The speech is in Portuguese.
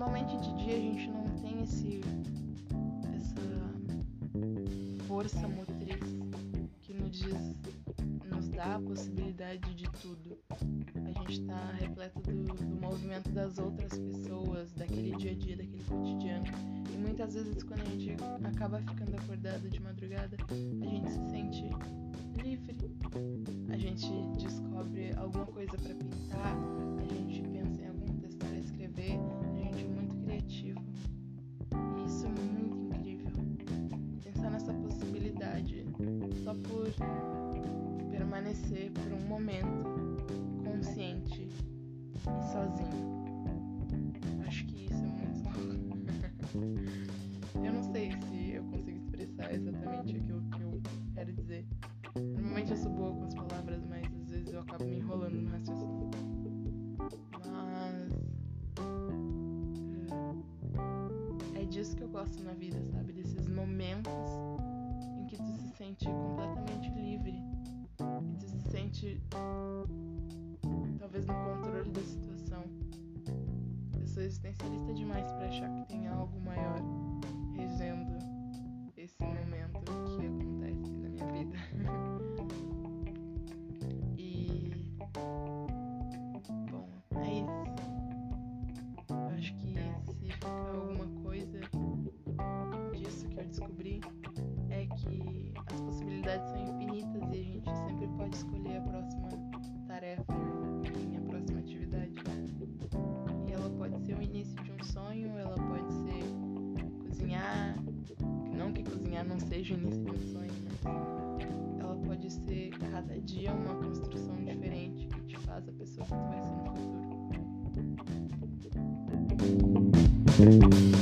normalmente de dia a gente não tem esse essa força motriz que nos diz nos dá a possibilidade de tudo. A gente está repleto do, do movimento das outras pessoas, daquele dia a dia, daquele cotidiano. E muitas vezes quando a gente acaba ficando acordado de madrugada, a gente se sente livre. Permanecer por um momento consciente e sozinho. Acho que isso é muito louco. eu não sei se eu consigo expressar exatamente aquilo que eu quero dizer. Normalmente eu sou boa com as palavras, mas às vezes eu acabo me enrolando no raciocínio. Mas. É disso que eu gosto na vida, sabe? Desses momentos tu se sente completamente livre. E tu se sente. Talvez no controle da situação. Eu sou existencialista demais para achar que tem cozinhar não seja o início de um sonho, mas ela pode ser cada dia uma construção diferente que te faz a pessoa que tu vai ser no futuro.